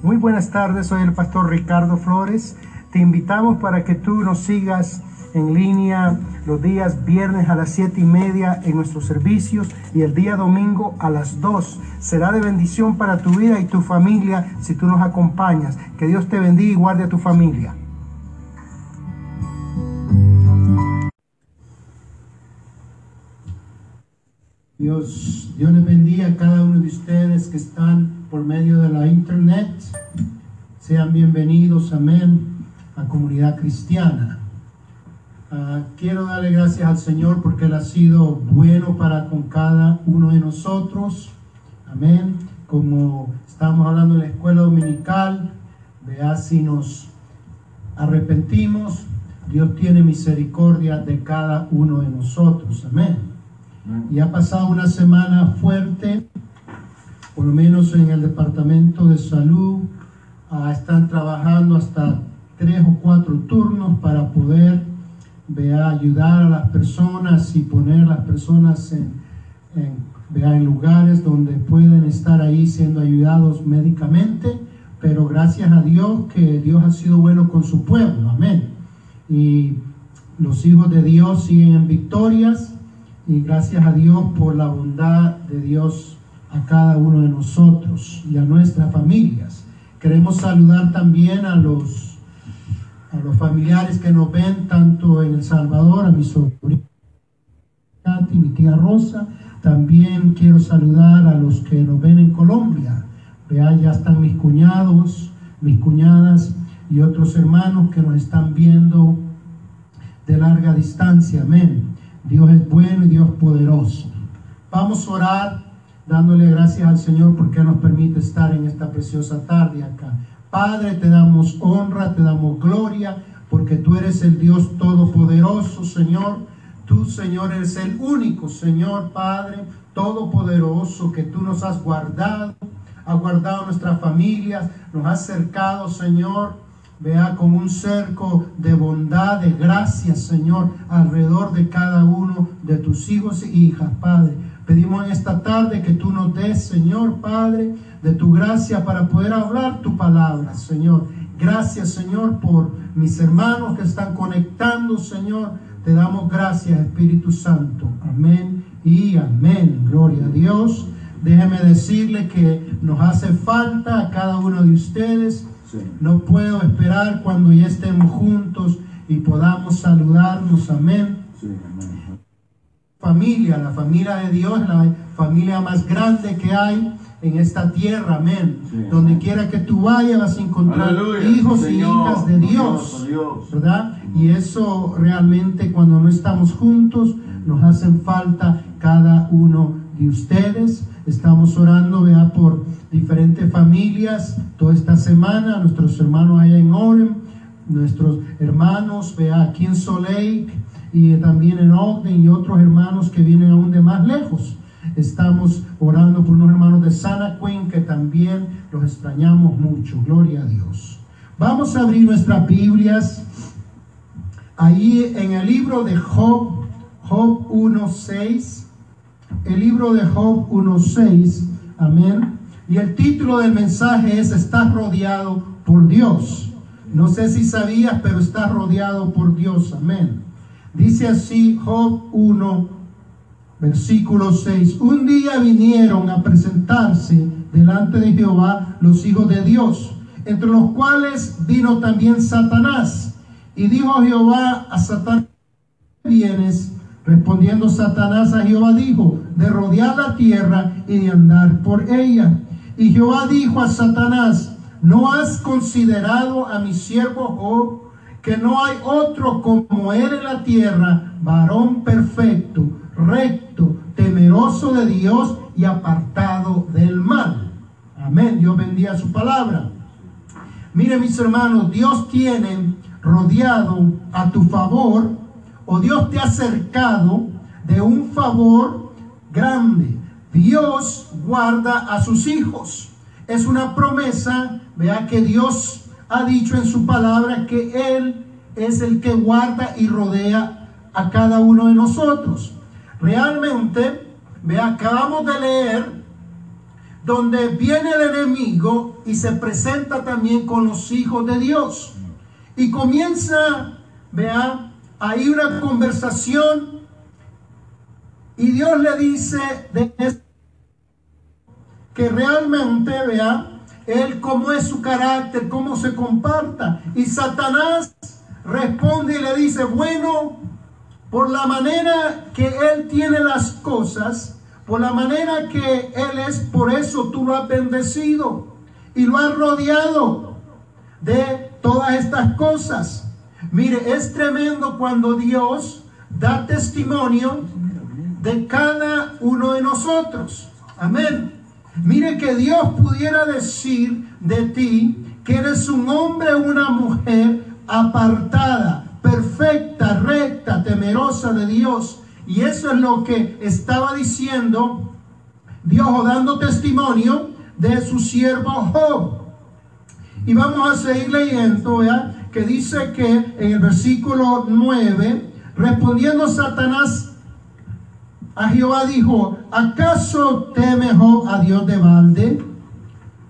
Muy buenas tardes, soy el pastor Ricardo Flores. Te invitamos para que tú nos sigas en línea los días viernes a las siete y media en nuestros servicios y el día domingo a las 2. Será de bendición para tu vida y tu familia si tú nos acompañas. Que Dios te bendiga y guarde a tu familia. Dios, Dios bendiga a cada uno de ustedes que están por medio de la internet. Sean bienvenidos, amén, a comunidad cristiana. Uh, quiero darle gracias al Señor porque Él ha sido bueno para con cada uno de nosotros. Amén. Como estamos hablando en la escuela dominical, vea si nos arrepentimos, Dios tiene misericordia de cada uno de nosotros. Amén. Y ha pasado una semana fuerte, por lo menos en el departamento de salud. Uh, están trabajando hasta tres o cuatro turnos para poder vea, ayudar a las personas y poner a las personas en, en lugares donde pueden estar ahí siendo ayudados médicamente. Pero gracias a Dios que Dios ha sido bueno con su pueblo. Amén. Y los hijos de Dios siguen en victorias y gracias a Dios por la bondad de Dios a cada uno de nosotros y a nuestras familias. Queremos saludar también a los, a los familiares que nos ven tanto en El Salvador, a mi sobrina mi tía Rosa. También quiero saludar a los que nos ven en Colombia. Vean, ya están mis cuñados, mis cuñadas y otros hermanos que nos están viendo de larga distancia. Amén. Dios es bueno y Dios poderoso. Vamos a orar dándole gracias al Señor porque nos permite estar en esta preciosa tarde acá. Padre, te damos honra, te damos gloria, porque tú eres el Dios todopoderoso, Señor. Tú, Señor, eres el único, Señor, Padre, todopoderoso, que tú nos has guardado, has guardado nuestras familias, nos has cercado, Señor vea como un cerco de bondad, de gracia, Señor, alrededor de cada uno de tus hijos e hijas, Padre. Pedimos en esta tarde que tú nos des, Señor, Padre, de tu gracia para poder hablar tu palabra, Señor. Gracias, Señor, por mis hermanos que están conectando, Señor. Te damos gracias, Espíritu Santo. Amén y amén. Gloria a Dios. Déjeme decirle que nos hace falta a cada uno de ustedes no puedo esperar cuando ya estemos juntos y podamos saludarnos. Amén. Familia, la familia de Dios, la familia más grande que hay en esta tierra, amén. Donde quiera que tú vayas vas a encontrar hijos y hijas de Dios, ¿verdad? Y eso realmente cuando no estamos juntos nos hacen falta cada uno de ustedes. Estamos orando, vea, por diferentes familias toda esta semana, nuestros hermanos allá en Orem, nuestros hermanos, vea, aquí en Soleil y también en Ogden y otros hermanos que vienen aún de más lejos. Estamos orando por unos hermanos de Sana Queen que también los extrañamos mucho. Gloria a Dios. Vamos a abrir nuestras Biblias ahí en el libro de Job, Job 1.6 el libro de Job 1.6. Amén. Y el título del mensaje es Estás rodeado por Dios. No sé si sabías, pero estás rodeado por Dios. Amén. Dice así Job 1, versículo 6. Un día vinieron a presentarse delante de Jehová los hijos de Dios, entre los cuales vino también Satanás. Y dijo Jehová a Satanás, vienes Respondiendo Satanás a Jehová dijo, de rodear la tierra y de andar por ella. Y Jehová dijo a Satanás, ¿no has considerado a mi siervo Job, que no hay otro como él en la tierra, varón perfecto, recto, temeroso de Dios y apartado del mal? Amén. Dios bendiga su palabra. Mire mis hermanos, Dios tiene rodeado a tu favor o Dios te ha acercado de un favor grande. Dios guarda a sus hijos. Es una promesa, vea que Dios ha dicho en su palabra que Él es el que guarda y rodea a cada uno de nosotros. Realmente, vea, acabamos de leer donde viene el enemigo y se presenta también con los hijos de Dios. Y comienza, vea, ahí una conversación y Dios le dice de que realmente, vea, él cómo es su carácter, cómo se comparta. Y Satanás responde y le dice, bueno, por la manera que él tiene las cosas, por la manera que Él es, por eso tú lo has bendecido y lo has rodeado de todas estas cosas. Mire, es tremendo cuando Dios da testimonio de cada uno de nosotros. Amén. Mire que Dios pudiera decir de ti que eres un hombre o una mujer apartada, perfecta, recta, temerosa de Dios y eso es lo que estaba diciendo Dios dando testimonio de su siervo Job. Y vamos a seguir leyendo, que dice que en el versículo 9, respondiendo Satanás a Jehová dijo, ¿acaso teme Job a Dios de balde?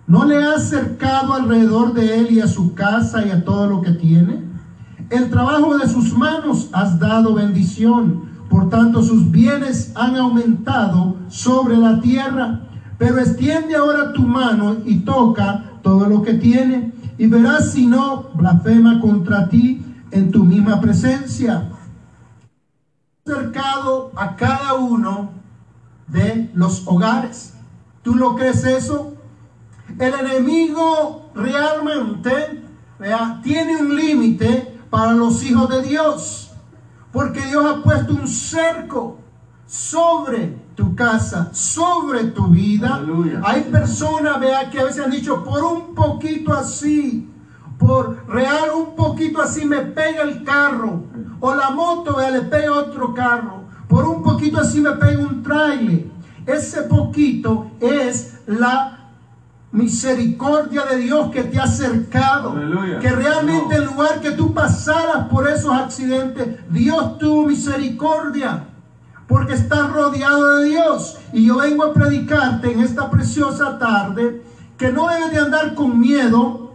¿No le ha acercado alrededor de él y a su casa y a todo lo que tiene? El trabajo de sus manos has dado bendición por tanto, sus bienes han aumentado sobre la tierra. Pero extiende ahora tu mano y toca todo lo que tiene, y verás si no blasfema contra ti en tu misma presencia. Acercado a cada uno de los hogares. ¿Tú lo crees eso? El enemigo realmente tiene un límite para los hijos de Dios. Porque Dios ha puesto un cerco sobre tu casa, sobre tu vida. Hay personas, vea, que a veces han dicho, por un poquito así, por real un poquito así me pega el carro. O la moto, vea, le pega otro carro. Por un poquito así me pega un trailer. Ese poquito es la misericordia de Dios que te ha acercado. Que realmente en lugar que tú pasaras por esos accidentes, Dios tuvo misericordia. Porque estás rodeado de Dios. Y yo vengo a predicarte en esta preciosa tarde que no debes de andar con miedo.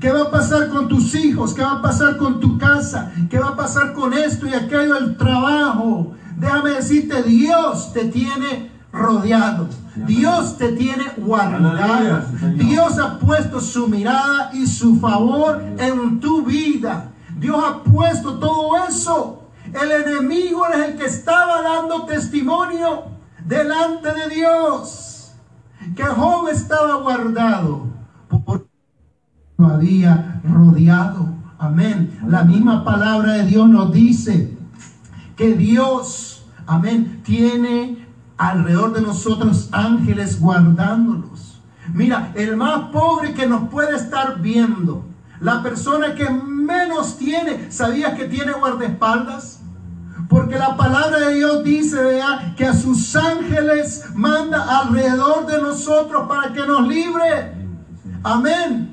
¿Qué va a pasar con tus hijos? ¿Qué va a pasar con tu casa? ¿Qué va a pasar con esto y aquello, el trabajo? Déjame decirte, Dios te tiene rodeado. Dios te tiene guardado. Dios ha puesto su mirada y su favor en tu vida. Dios ha puesto todo eso. El enemigo es el que estaba dando testimonio delante de Dios. Que Job estaba guardado. Lo había rodeado. Amén. La misma palabra de Dios nos dice que Dios, amén, tiene alrededor de nosotros ángeles guardándonos. Mira, el más pobre que nos puede estar viendo, la persona que menos tiene, ¿sabías que tiene guardaespaldas? Porque la palabra de Dios dice vea, que a sus ángeles manda alrededor de nosotros para que nos libre. Amén.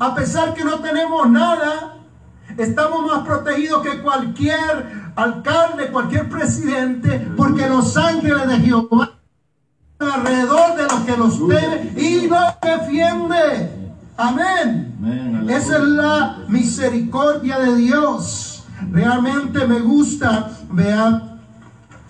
A pesar que no tenemos nada, estamos más protegidos que cualquier alcalde, cualquier presidente, porque los ángeles de Jehová alrededor de los que los teme y los defiende. Amén. Esa es la misericordia de Dios. Realmente me gusta, vea,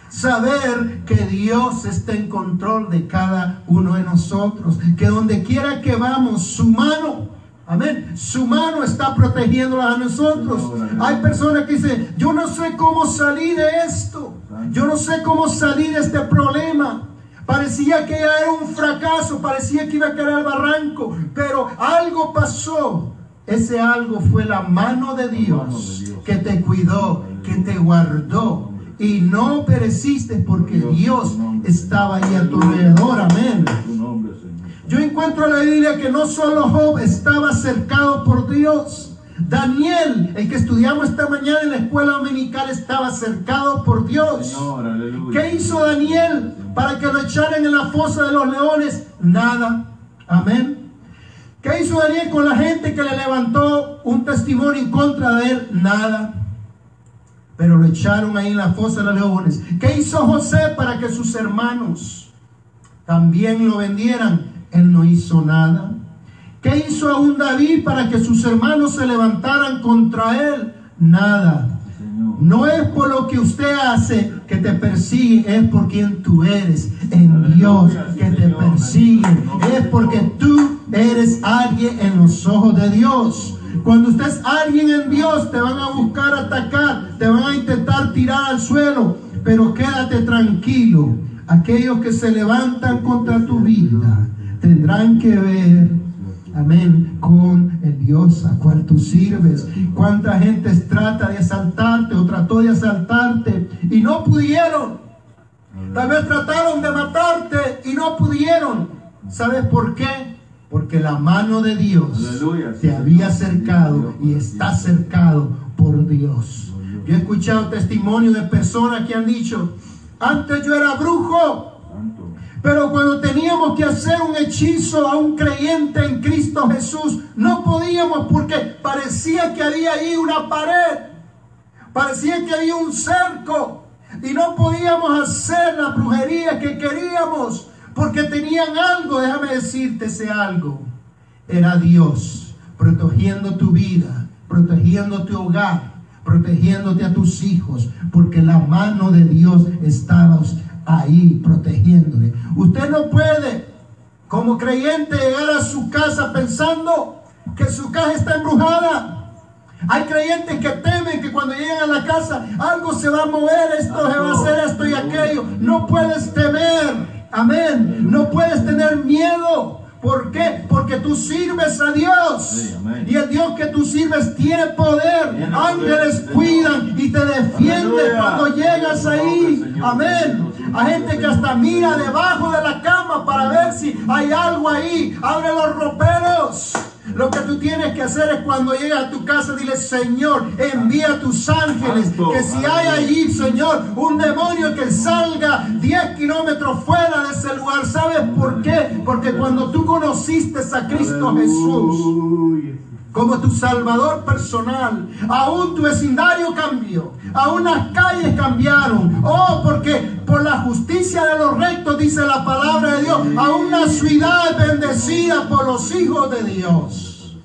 saber que Dios está en control de cada uno de nosotros. Que donde quiera que vamos, su mano Amén. Su mano está protegiendo a nosotros. Hay personas que dicen, yo no sé cómo salir de esto. Yo no sé cómo salir de este problema. Parecía que era un fracaso, parecía que iba a caer al barranco, pero algo pasó. Ese algo fue la mano de Dios que te cuidó, que te guardó y no pereciste porque Dios estaba ahí a tu alrededor. Amén. Yo encuentro en la Biblia que no solo Job estaba cercado por Dios. Daniel, el que estudiamos esta mañana en la escuela dominical, estaba cercado por Dios. ¿Qué hizo Daniel para que lo echaran en la fosa de los leones? Nada. Amén. ¿Qué hizo Daniel con la gente que le levantó un testimonio en contra de él? Nada. Pero lo echaron ahí en la fosa de los leones. ¿Qué hizo José para que sus hermanos también lo vendieran. Él no hizo nada. ¿Qué hizo aún David para que sus hermanos se levantaran contra él? Nada. No es por lo que usted hace que te persigue, es por quien tú eres en Dios que te persigue. Es porque tú eres alguien en los ojos de Dios. Cuando usted es alguien en Dios, te van a buscar atacar, te van a intentar tirar al suelo, pero quédate tranquilo. Aquellos que se levantan contra tu vida tendrán que ver Amén. Con el Dios a cual tú sirves. Cuánta gente trata de asaltarte o trató de asaltarte y no pudieron. Tal vez trataron de matarte y no pudieron. ¿Sabes por qué? Porque la mano de Dios te había acercado y está cercado por Dios. Yo he escuchado testimonios de personas que han dicho, antes yo era brujo, pero cuando teníamos que hacer un hechizo a un creyente en Cristo Jesús, no podíamos porque parecía que había ahí una pared, parecía que había un cerco. Y no podíamos hacer la brujería que queríamos porque tenían algo, déjame decirte ese algo, era Dios protegiendo tu vida, protegiendo tu hogar, protegiéndote a tus hijos, porque la mano de Dios estaba ahí protegiéndole. Usted no puede, como creyente, llegar a su casa pensando que su casa está embrujada. Hay creyentes que temen que cuando lleguen a la casa algo se va a mover, esto se va a hacer esto y aquello. No puedes temer, amén. No puedes tener miedo. ¿Por qué? Porque tú sirves a Dios. y el Dios que tú sirves tiene poder. Ángeles cuidan y te defienden cuando llegas ahí. Amén. Hay gente que hasta mira debajo de la cama para ver si hay algo ahí. Abre los roperos. Lo que tú tienes que hacer es cuando llegas a tu casa, dile, Señor, envía tus ángeles. Que si hay allí, Señor, un demonio que salga 10 kilómetros fuera de ese lugar. ¿Sabes por qué? Porque cuando tú conociste a Cristo Jesús como tu salvador personal. Aún tu vecindario cambió. Aún las calles cambiaron. Oh, porque por la justicia de los rectos, dice la palabra de Dios, aún la ciudad es bendecida por los hijos de Dios.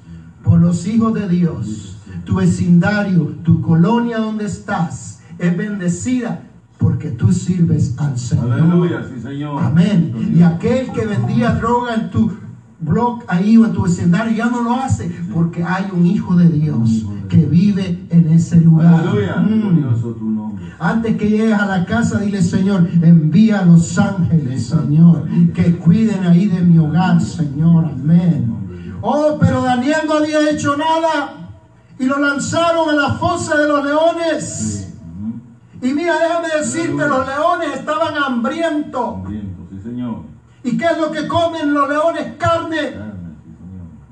Por los hijos de Dios. Tu vecindario, tu colonia donde estás, es bendecida porque tú sirves al Señor. Aleluya, sí, Señor. Amén. Y aquel que vendía droga en tu blog ahí o en tu vecindario ya no lo hace porque hay un hijo de Dios que vive en ese lugar. Mm. Antes que llegues a la casa, dile Señor, envía a los ángeles, Señor, que cuiden ahí de mi hogar, Señor. Amén. Oh, pero Daniel no había hecho nada y lo lanzaron a la fosa de los leones. Y mira, déjame decirte, los leones estaban hambrientos. ¿Y qué es lo que comen los leones? Carne.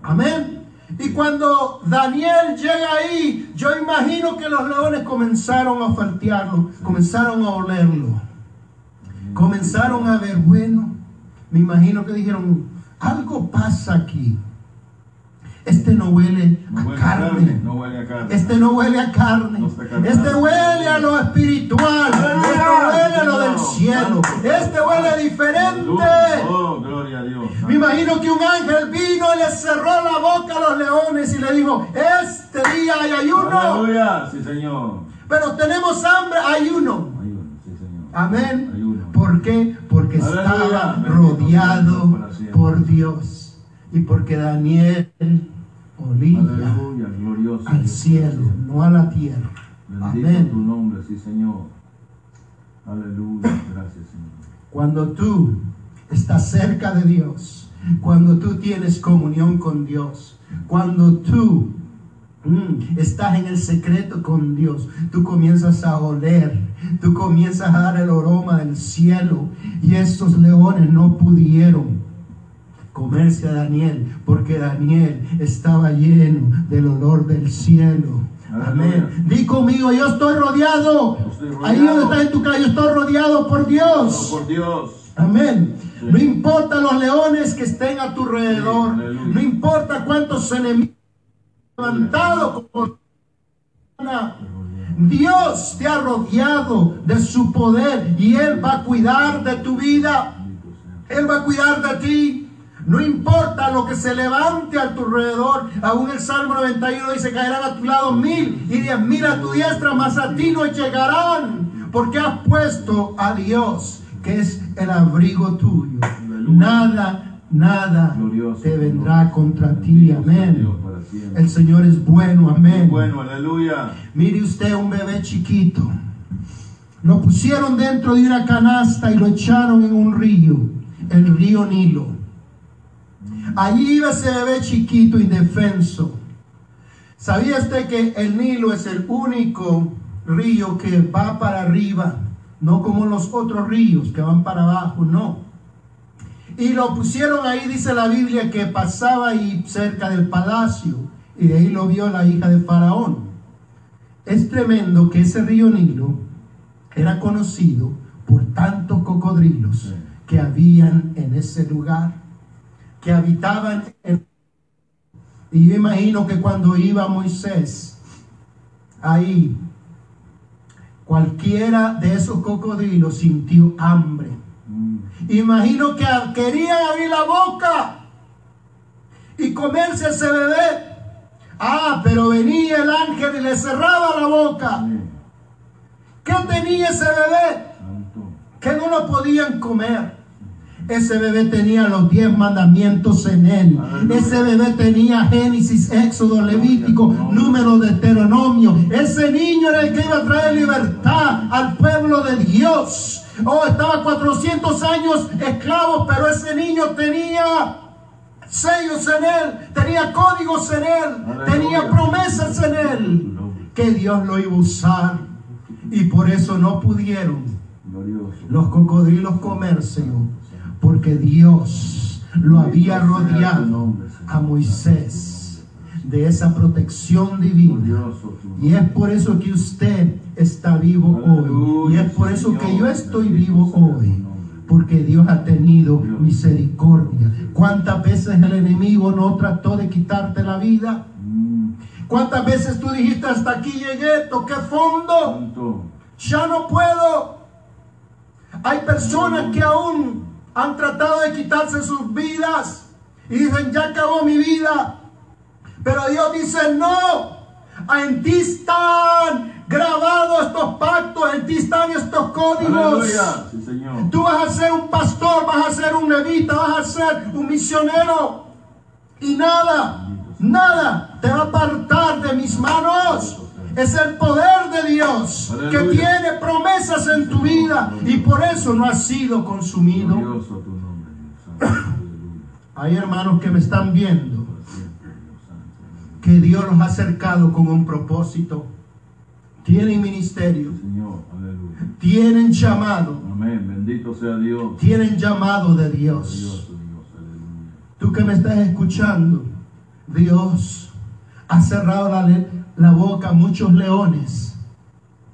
Amén. Y cuando Daniel llega ahí, yo imagino que los leones comenzaron a faltearlo, comenzaron a olerlo, comenzaron a ver, bueno, me imagino que dijeron, algo pasa aquí. Este no huele, a, carne. Este no huele a carne. este huele a lo espiritual. Este huele a lo del cielo. Este huele diferente. Oh, gloria a Dios. Me imagino que un ángel vino y le cerró la boca a los leones y le dijo, este día hay ayuno. Sí, señor. Pero tenemos hambre, ayuno. Amén. ¿Por qué? Porque estaba rodeado por Dios. Y porque Daniel olía al cielo, no a la tierra. Amén. tu nombre, sí, Señor. Aleluya, gracias, Señor. Cuando tú estás cerca de Dios, cuando tú tienes comunión con Dios, cuando tú mm, estás en el secreto con Dios, tú comienzas a oler, tú comienzas a dar el aroma del cielo y estos leones no pudieron comerse a Daniel, porque Daniel estaba lleno del olor del cielo. Amén. Di conmigo, yo estoy rodeado. Ahí donde estás en tu casa, yo estoy rodeado por Dios. Por Dios. Amén. No importa los leones que estén a tu alrededor. No importa cuántos enemigos levantado Dios te ha rodeado de su poder y Él va a cuidar de tu vida. Él va a cuidar de ti. No importa lo que se levante a tu alrededor. Aún el Salmo 91 dice, caerán a tu lado mil y diez mil a tu diestra, mas a ti no llegarán. Porque has puesto a Dios, que es el abrigo tuyo. Nada, nada te vendrá contra ti. Amén. El Señor es bueno. Amén. Bueno, aleluya. Mire usted un bebé chiquito. Lo pusieron dentro de una canasta y lo echaron en un río, el río Nilo. Allí iba ese bebé chiquito indefenso. ¿Sabía usted que el Nilo es el único río que va para arriba? No como los otros ríos que van para abajo, no. Y lo pusieron ahí, dice la Biblia, que pasaba ahí cerca del palacio. Y de ahí lo vio la hija de Faraón. Es tremendo que ese río Nilo era conocido por tantos cocodrilos que habían en ese lugar, que habitaban en... Y yo imagino que cuando iba Moisés ahí, cualquiera de esos cocodrilos sintió hambre. Mm. Imagino que querían abrir la boca y comerse ese bebé. Ah, pero venía el ángel y le cerraba la boca. ¿Qué tenía ese bebé? Que no lo podían comer. Ese bebé tenía los diez mandamientos en él. Ese bebé tenía Génesis, Éxodo, Levítico, número de Deuteronomio. Ese niño era el que iba a traer libertad al pueblo de Dios. Oh, estaba 400 años esclavo, pero ese niño tenía sellos en él, tenía códigos en él, tenía promesas en él, que Dios lo iba a usar. Y por eso no pudieron los cocodrilos comérselo, porque Dios lo había rodeado a Moisés de esa protección divina. Glorioso tu nombre. Y es por eso que usted está vivo hoy. Y es por eso que yo estoy vivo hoy. Porque Dios ha tenido misericordia. ¿Cuántas veces el enemigo no trató de quitarte la vida? Mm. ¿Cuántas veces tú dijiste hasta aquí llegué, toqué fondo? Ya no puedo. Hay personas que aún han tratado de quitarse sus vidas y dicen, ya acabó mi vida. Pero Dios dice, no, en ti están grabados estos pactos, en ti están estos códigos. Aleluya. Sí, Señor. Tú vas a ser un pastor, vas a ser un levita, vas a ser un misionero. Y nada, nada te va a apartar de mis manos. Es el poder de Dios que tiene promesas en tu vida y por eso no has sido consumido. Tu nombre, Dios. Hay hermanos que me están viendo que Dios los ha acercado con un propósito. Tienen ministerio, Señor, tienen llamado, Amén. Bendito sea Dios. tienen llamado de Dios. Tú que me estás escuchando, Dios ha cerrado la, la boca a muchos leones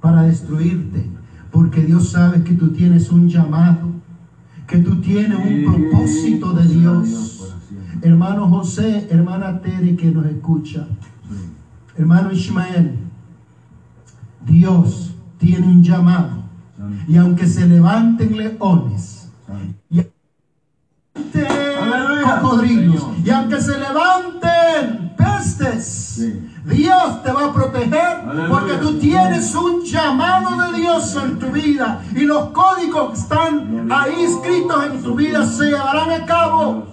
para destruirte, porque Dios sabe que tú tienes un llamado, que tú tienes un propósito de Dios. Hermano José, hermana Tere que nos escucha, hermano Ismael, Dios tiene un llamado. Y aunque se levanten leones, y levanten Aleluya, cocodrilos Señor. y aunque se levanten pestes. Dios te va a proteger Aleluya. porque tú tienes un llamado de Dios en tu vida y los códigos que están ahí escritos en tu vida se llevarán a cabo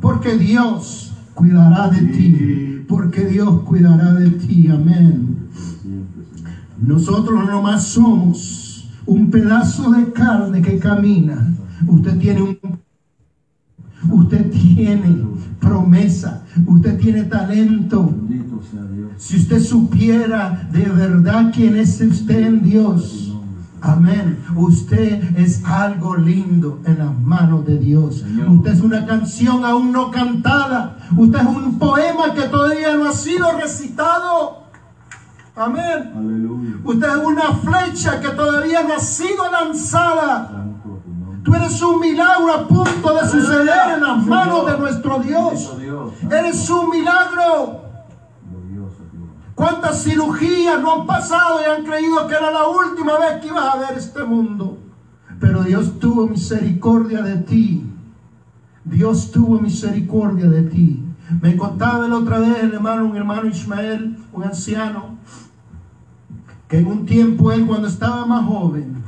porque Dios cuidará de ti, porque Dios cuidará de ti, amén. Nosotros no nomás somos un pedazo de carne que camina. Usted tiene un usted tiene promesa, usted tiene talento. Si usted supiera de verdad quién es usted en Dios. Amén. Usted es algo lindo en las manos de Dios. Usted es una canción aún no cantada. Usted es un poema que todavía no ha sido recitado. Amén. Aleluya. Usted es una flecha que todavía no ha sido lanzada. Tú eres un milagro a punto de suceder en las manos de nuestro Dios. Eres un milagro. ¿Cuántas cirugías no han pasado y han creído que era la última vez que ibas a ver este mundo? Pero Dios tuvo misericordia de ti Dios tuvo misericordia de ti. Me contaba la otra vez el hermano, un hermano Ismael, un anciano, que en un tiempo él cuando estaba más joven,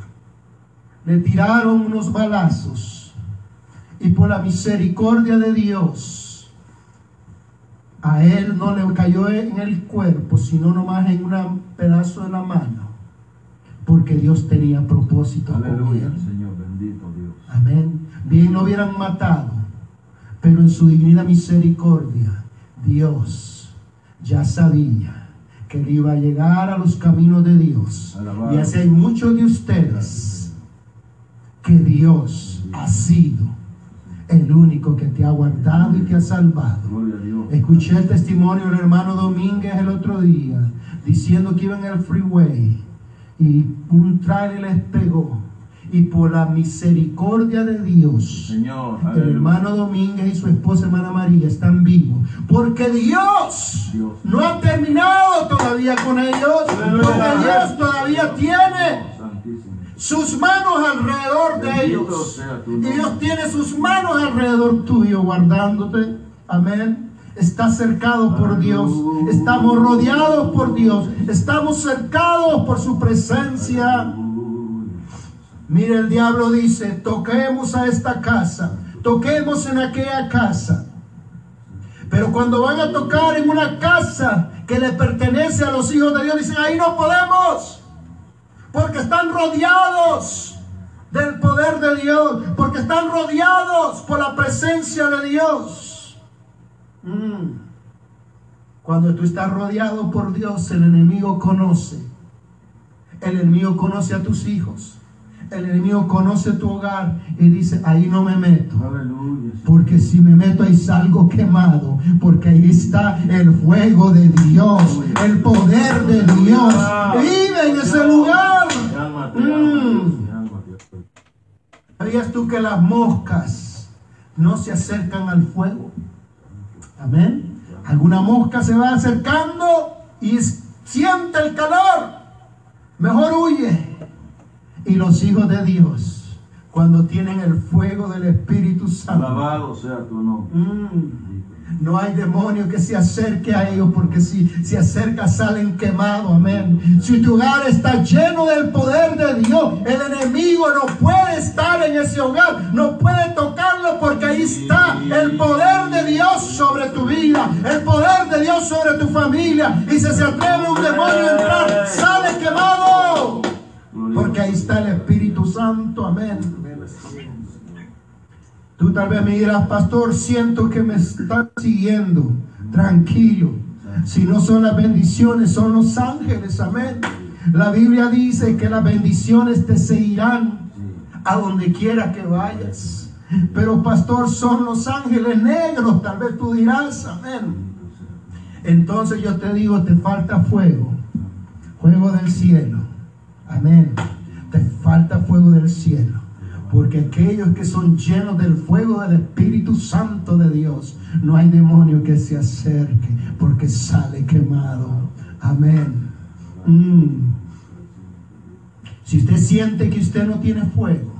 le tiraron unos balazos y por la misericordia de Dios, a él no le cayó en el cuerpo, sino nomás en un pedazo de la mano, porque Dios tenía propósito con Aleluya, él. Señor, bendito Dios. Amén. Bien lo hubieran matado, pero en su divina misericordia, Dios ya sabía que él iba a llegar a los caminos de Dios. Alabado. Y así hay muchos de ustedes que Dios ha sido el único que te ha guardado y te ha salvado. Escuché el testimonio del hermano Domínguez el otro día diciendo que iba en el freeway y un trailer les pegó. Y por la misericordia de Dios, Señor, el aleluya. hermano Domínguez y su esposa hermana María están vivos. Porque Dios Dios. no ha terminado todavía con ellos. Porque Dios todavía tiene. Sus manos alrededor de ellos. Y. Dios tiene sus manos alrededor tuyo guardándote. Amén. Estás cercado por Dios. Estamos rodeados por Dios. Estamos cercados por su presencia. Mire, el diablo dice, toquemos a esta casa, toquemos en aquella casa. Pero cuando van a tocar en una casa que le pertenece a los hijos de Dios, dicen, ahí no podemos, porque están rodeados del poder de Dios, porque están rodeados por la presencia de Dios. Mm. Cuando tú estás rodeado por Dios, el enemigo conoce. El enemigo conoce a tus hijos. El enemigo conoce tu hogar y dice, ahí no me meto. Aleluya. Porque si me meto ahí salgo quemado. Porque ahí está el fuego de Dios. El poder de Dios. Vive en ese lugar. Mi alma te ama, Dios, Mm. mi alma te ama. ¿Sabías tú que las moscas no se acercan al fuego? Amén. Alguna mosca se va acercando y siente el calor. Mejor huye. Y los hijos de Dios, cuando tienen el fuego del Espíritu Santo, Alabado sea tu nombre. mm, no hay demonio que se acerque a ellos porque si se acerca salen quemados, amén. Si tu hogar está lleno del poder de Dios, el enemigo no puede estar en ese hogar, no puede tocarlo porque ahí está el poder de Dios sobre tu vida, el poder de Dios sobre tu familia. Y si se atreve un demonio a entrar, sale quemado. Porque ahí está el Espíritu Santo, amén. Tú tal vez me dirás, pastor, siento que me están siguiendo. Tranquilo. Si no son las bendiciones, son los ángeles, amén. La Biblia dice que las bendiciones te seguirán a donde quiera que vayas. Pero pastor, son los ángeles negros, tal vez tú dirás, amén. Entonces yo te digo, te falta fuego, fuego del cielo. Amén. Te falta fuego del cielo. Porque aquellos que son llenos del fuego del Espíritu Santo de Dios, no hay demonio que se acerque porque sale quemado. Amén. Mm. Si usted siente que usted no tiene fuego,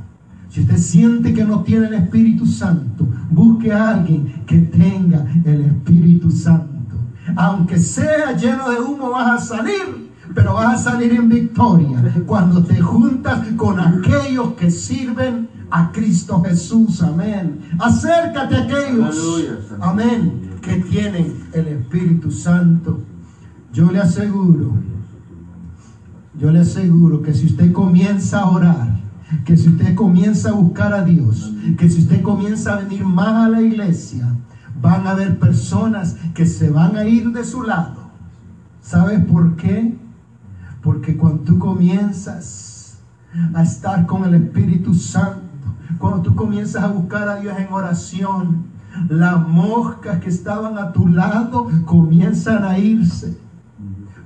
si usted siente que no tiene el Espíritu Santo, busque a alguien que tenga el Espíritu Santo. Aunque sea lleno de humo, vas a salir, pero vas a salir en victoria cuando te juntas con aquellos que sirven a Cristo Jesús. Amén. Acércate a aquellos. Amén. Que tienen el Espíritu Santo. Yo le aseguro yo le aseguro que si usted comienza a orar, que si usted comienza a buscar a Dios, que si usted comienza a venir más a la iglesia, van a haber personas que se van a ir de su lado. ¿Sabes por qué? Porque cuando tú comienzas a estar con el Espíritu Santo, cuando tú comienzas a buscar a Dios en oración, las moscas que estaban a tu lado comienzan a irse.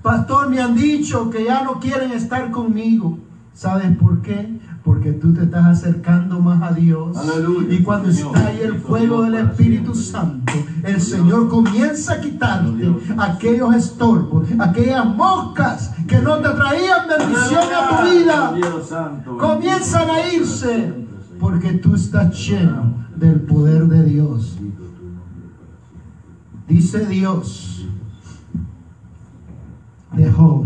Pastor, me han dicho que ya no quieren estar conmigo. ¿Sabes por qué? Porque tú te estás acercando más a Dios. Aleluya, Y cuando Señor. está ahí el fuego del Espíritu Santo, el Señor comienza a quitarte aquellos estorbos, aquellas moscas que no te traían bendición a tu vida. Dios santo. Comienzan a irse. Porque tú estás lleno del poder de Dios. Dice Dios de Job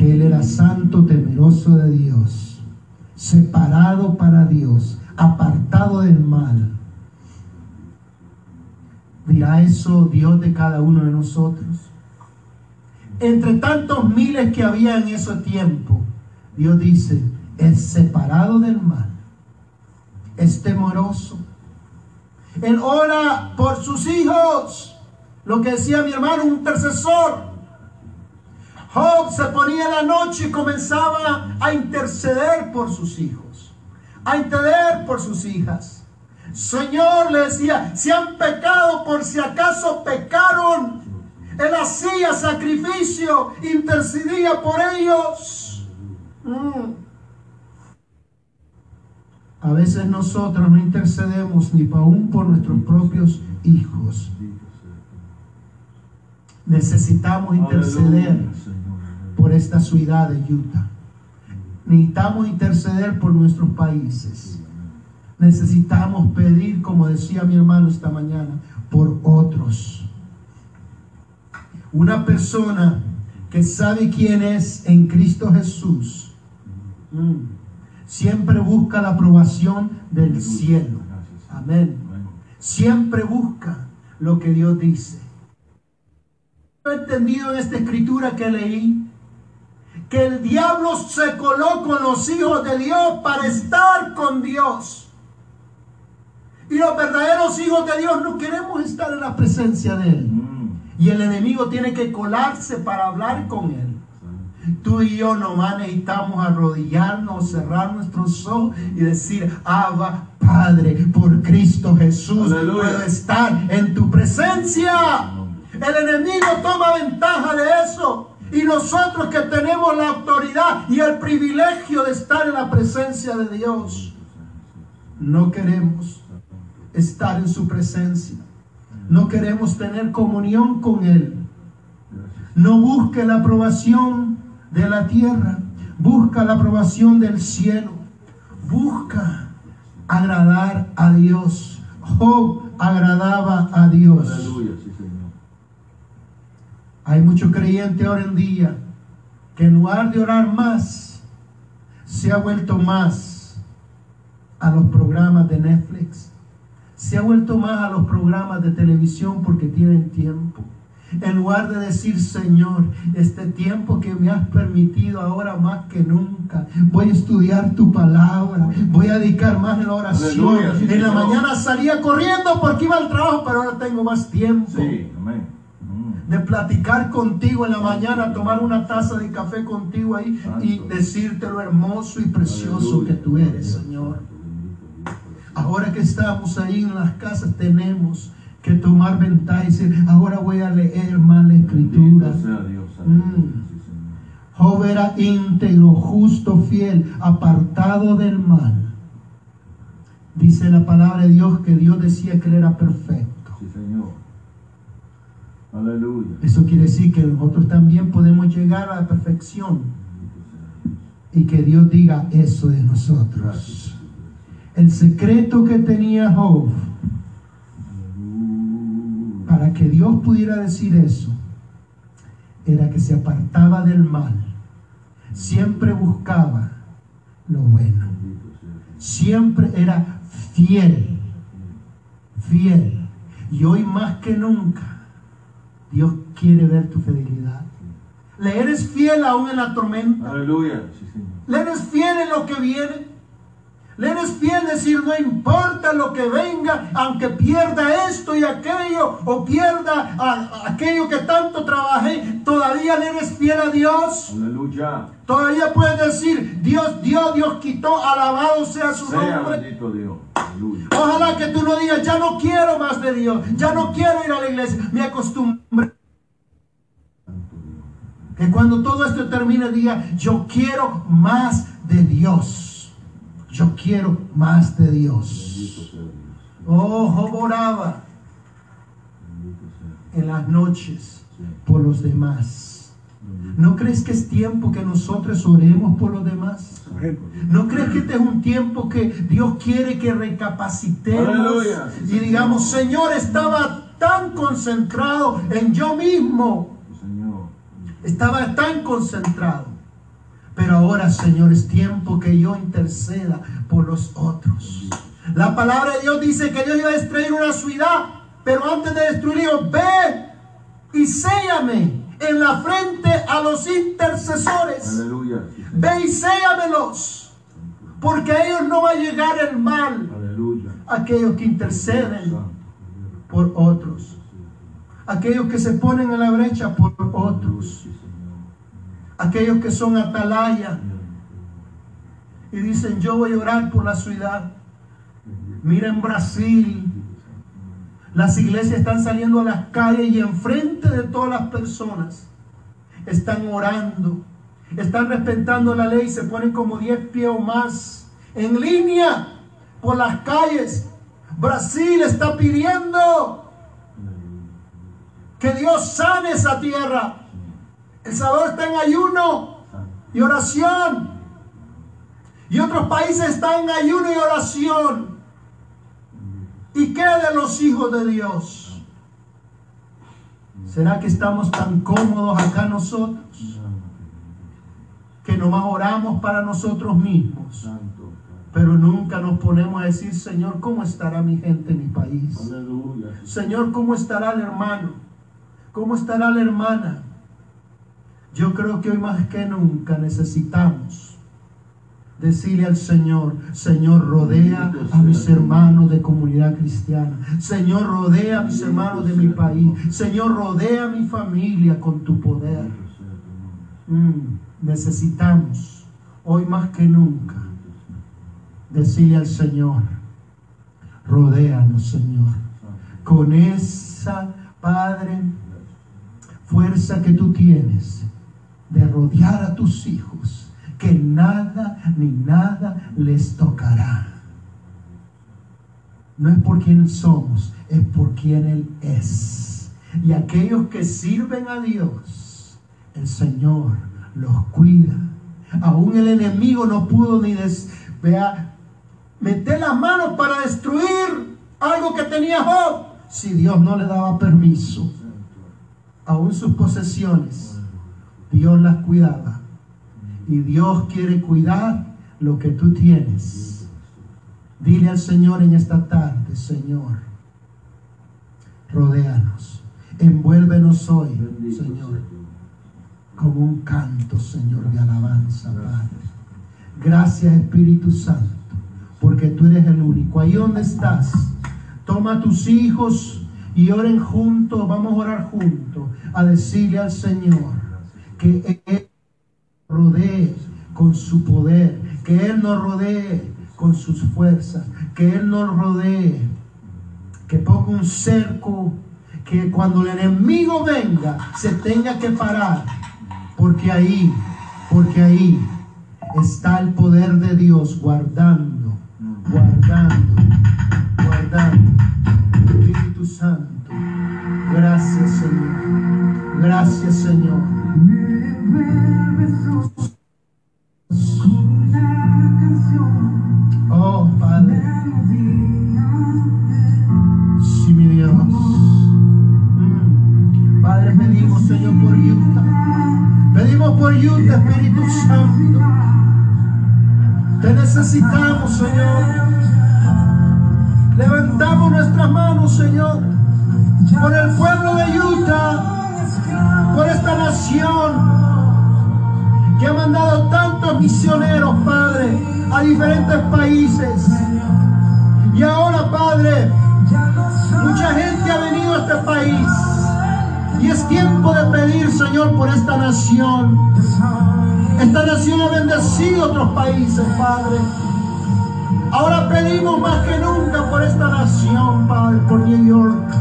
que él era santo, temeroso de Dios, separado para Dios, apartado del mal. ¿Dirá eso Dios de cada uno de nosotros? Entre tantos miles que había en ese tiempo, Dios dice, es separado del mal, es temeroso. Él ora por sus hijos, lo que decía mi hermano, un intercesor. Job se ponía en la noche y comenzaba a interceder por sus hijos, a interceder por sus hijas. Señor le decía, si han pecado por si acaso pecaron, él hacía sacrificio, intercedía por ellos. Mm. A veces nosotros no intercedemos ni aún por nuestros propios hijos. Necesitamos interceder por esta ciudad de Utah. Necesitamos interceder por nuestros países. Necesitamos pedir, como decía mi hermano esta mañana, por otros. Una persona que sabe quién es en Cristo Jesús, mm, siempre busca la aprobación del cielo. Amén. Siempre busca lo que Dios dice. He entendido en esta escritura que leí que el diablo se coló con los hijos de Dios para estar con Dios. Y los verdaderos hijos de Dios no queremos estar en la presencia de Él. Mm. Y el enemigo tiene que colarse para hablar con Él. Tú y yo nomás necesitamos arrodillarnos, cerrar nuestros ojos y decir, Abba, Padre, por Cristo Jesús, Aleluya. puedo estar en tu presencia. El enemigo toma ventaja de eso. Y nosotros que tenemos la autoridad y el privilegio de estar en la presencia de Dios, no queremos estar en su presencia. No queremos tener comunión con Él. No busque la aprobación de la tierra, busca la aprobación del cielo, busca agradar a Dios. Job agradaba a Dios. Aleluya. Hay muchos creyentes ahora en día que en lugar de orar más, se ha vuelto más a los programas de Netflix, se ha vuelto más a los programas de televisión porque tienen tiempo. En lugar de decir, Señor, este tiempo que me has permitido ahora más que nunca, voy a estudiar tu palabra, voy a dedicar más en la oración. Aleluya, sí, en la Señor. mañana salía corriendo porque iba al trabajo, pero ahora tengo más tiempo Sí, amén. De platicar contigo en la mañana, tomar una taza de café contigo ahí y decirte lo hermoso y precioso que tú eres, Señor. Ahora que estamos ahí en las casas, tenemos que tomar ventaja y decir, ahora voy a leer más la escritura. Mm. Job era íntegro, justo, fiel, apartado del mal. Dice la palabra de Dios que Dios decía que él era perfecto. Aleluya. Eso quiere decir que nosotros también podemos llegar a la perfección. Y que Dios diga eso de nosotros. Gracias. El secreto que tenía Job para que Dios pudiera decir eso era que se apartaba del mal, siempre buscaba lo bueno, siempre era fiel, fiel. Y hoy más que nunca Dios quiere ver tu fidelidad. Le eres fiel aún en la tormenta. Aleluya. Le eres fiel en lo que viene. Le eres fiel decir, no importa lo que venga, aunque pierda esto y aquello, o pierda a- a aquello que tanto trabajé, todavía le eres fiel a Dios. Aleluya. Todavía puedes decir, Dios dio, Dios quitó, alabado sea su Sea nombre. bendito Dios. Aleluya. Ojalá que tú no digas, ya no quiero más de Dios, ya no quiero ir a la iglesia, me acostumbré. Que cuando todo esto termine diga, yo quiero más de Dios. Yo quiero más de Dios. Dios. Oh, oraba en las noches por los demás. ¿No crees que es tiempo que nosotros oremos por los demás? ¿No crees que este es un tiempo que Dios quiere que recapacitemos Aleluya. y digamos, Señor, estaba tan concentrado en yo mismo, estaba tan concentrado, pero ahora, Señor, es tiempo que yo interceda por los otros. La palabra de Dios dice que Dios iba a destruir una ciudad, pero antes de destruirlo, ve y séllame en la frente a los intercesores. Aleluya. Ve y séllamelos, porque a ellos no va a llegar el mal. Aleluya. Aquellos que interceden por otros, aquellos que se ponen en la brecha por otros, aquellos que son atalaya y dicen yo voy a orar por la ciudad. Mira en Brasil, las iglesias están saliendo a las calles y enfrente de todas las personas están orando, están respetando la ley, se ponen como 10 pies o más en línea por las calles. Brasil está pidiendo que Dios sane esa tierra. El Salvador está en ayuno y oración. Y otros países están en ayuno y oración. ¿Y qué de los hijos de Dios? ¿Será que estamos tan cómodos acá nosotros que nomás oramos para nosotros mismos? Pero nunca nos ponemos a decir, Señor, ¿cómo estará mi gente en mi país? Señor, ¿cómo estará el hermano? ¿Cómo estará la hermana? Yo creo que hoy más que nunca necesitamos decirle al Señor, Señor, rodea a mis hermanos de comunidad cristiana. Señor, rodea a mis hermanos de mi país. Señor, rodea a mi familia con tu poder. Mm, necesitamos hoy más que nunca decirle al Señor, rodéanos, Señor, con esa, Padre, fuerza que tú tienes de rodear a tus hijos, que nada ni nada les tocará. No es por quien somos, es por quien Él es. Y aquellos que sirven a Dios, el Señor los cuida. Aún el enemigo no pudo ni des- vea, meter las manos para destruir algo que tenía Job, si Dios no le daba permiso. Aún sus posesiones, Dios las cuidaba. Y Dios quiere cuidar lo que tú tienes. Dile al Señor en esta tarde, Señor, rodéanos, envuélvenos hoy, Señor, como un canto, Señor, de alabanza, Padre. Gracias, Espíritu Santo, porque tú eres el único. Ahí donde estás, toma a tus hijos y oren juntos, vamos a orar juntos, a decirle al Señor que Él rodee con su poder, que Él nos rodee con sus fuerzas, que Él nos rodee, que ponga un cerco, que cuando el enemigo venga se tenga que parar, porque ahí, porque ahí está el poder de Dios guardando, guardando, guardando. Espíritu Santo, gracias Señor, gracias Señor. Necesitamos, Señor. Levantamos nuestras manos, Señor, por el pueblo de Utah, por esta nación que ha mandado tantos misioneros, Padre, a diferentes países. Y ahora, Padre, mucha gente ha venido a este país. Y es tiempo de pedir, Señor, por esta nación. Esta nación ha bendecido otros países, Padre. Ahora pedimos más que nunca por esta nación, Padre, por New York.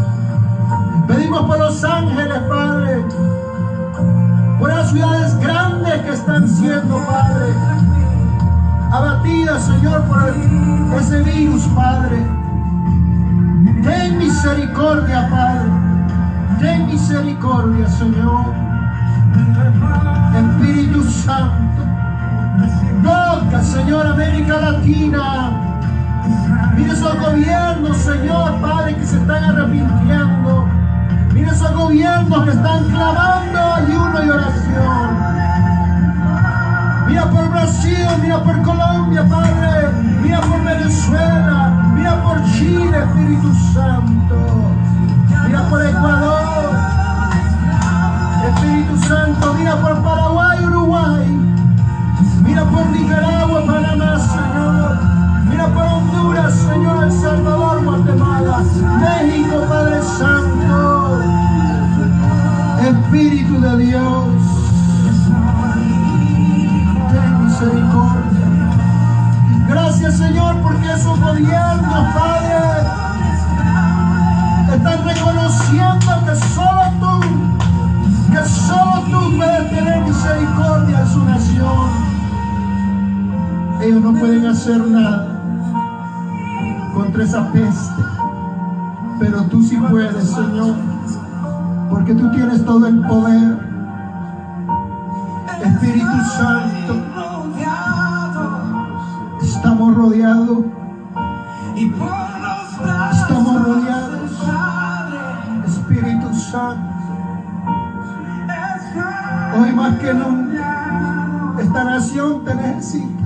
Pedimos por Los Ángeles, Padre. Por las ciudades grandes que están siendo, Padre. Abatidas, Señor, por ese virus, Padre. Ten misericordia, Padre. Ten misericordia, Señor. Espíritu Santo, toca, Señor, América Latina. Mira esos gobiernos, Señor, Padre, que se están arrepintiendo. Mira esos gobiernos que están clamando ayuno y oración. Mira por Brasil, mira por Colombia, Padre. Mira por Venezuela, mira por Chile, Espíritu Santo. Mira por Ecuador. Espíritu Santo, mira por Paraguay, Uruguay. Mira por Nicaragua, Panamá, Señor. Mira por Honduras, Señor, El Salvador, Guatemala, México, Padre Santo. Espíritu de Dios. No pueden hacer nada contra esa peste, pero tú sí puedes, Señor, porque tú tienes todo el poder. Espíritu Santo, estamos rodeados, Y por los brazos Estamos rodeados. Espíritu Santo, hoy más que nunca, esta nación te necesita.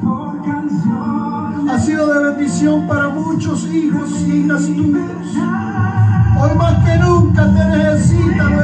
Para muchos hijos y hijas tuyos. Hoy más que nunca te necesitan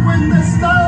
when the start.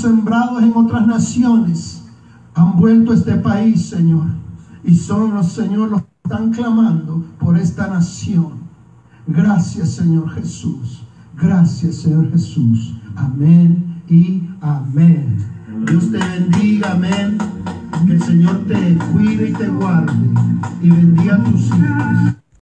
Sembrados en otras naciones, han vuelto a este país, Señor. Y son los, Señor, los que están clamando por esta nación. Gracias, Señor Jesús. Gracias, Señor Jesús. Amén y amén. Dios te bendiga, amén. Que el Señor te cuide y te guarde y bendiga a tus hijos.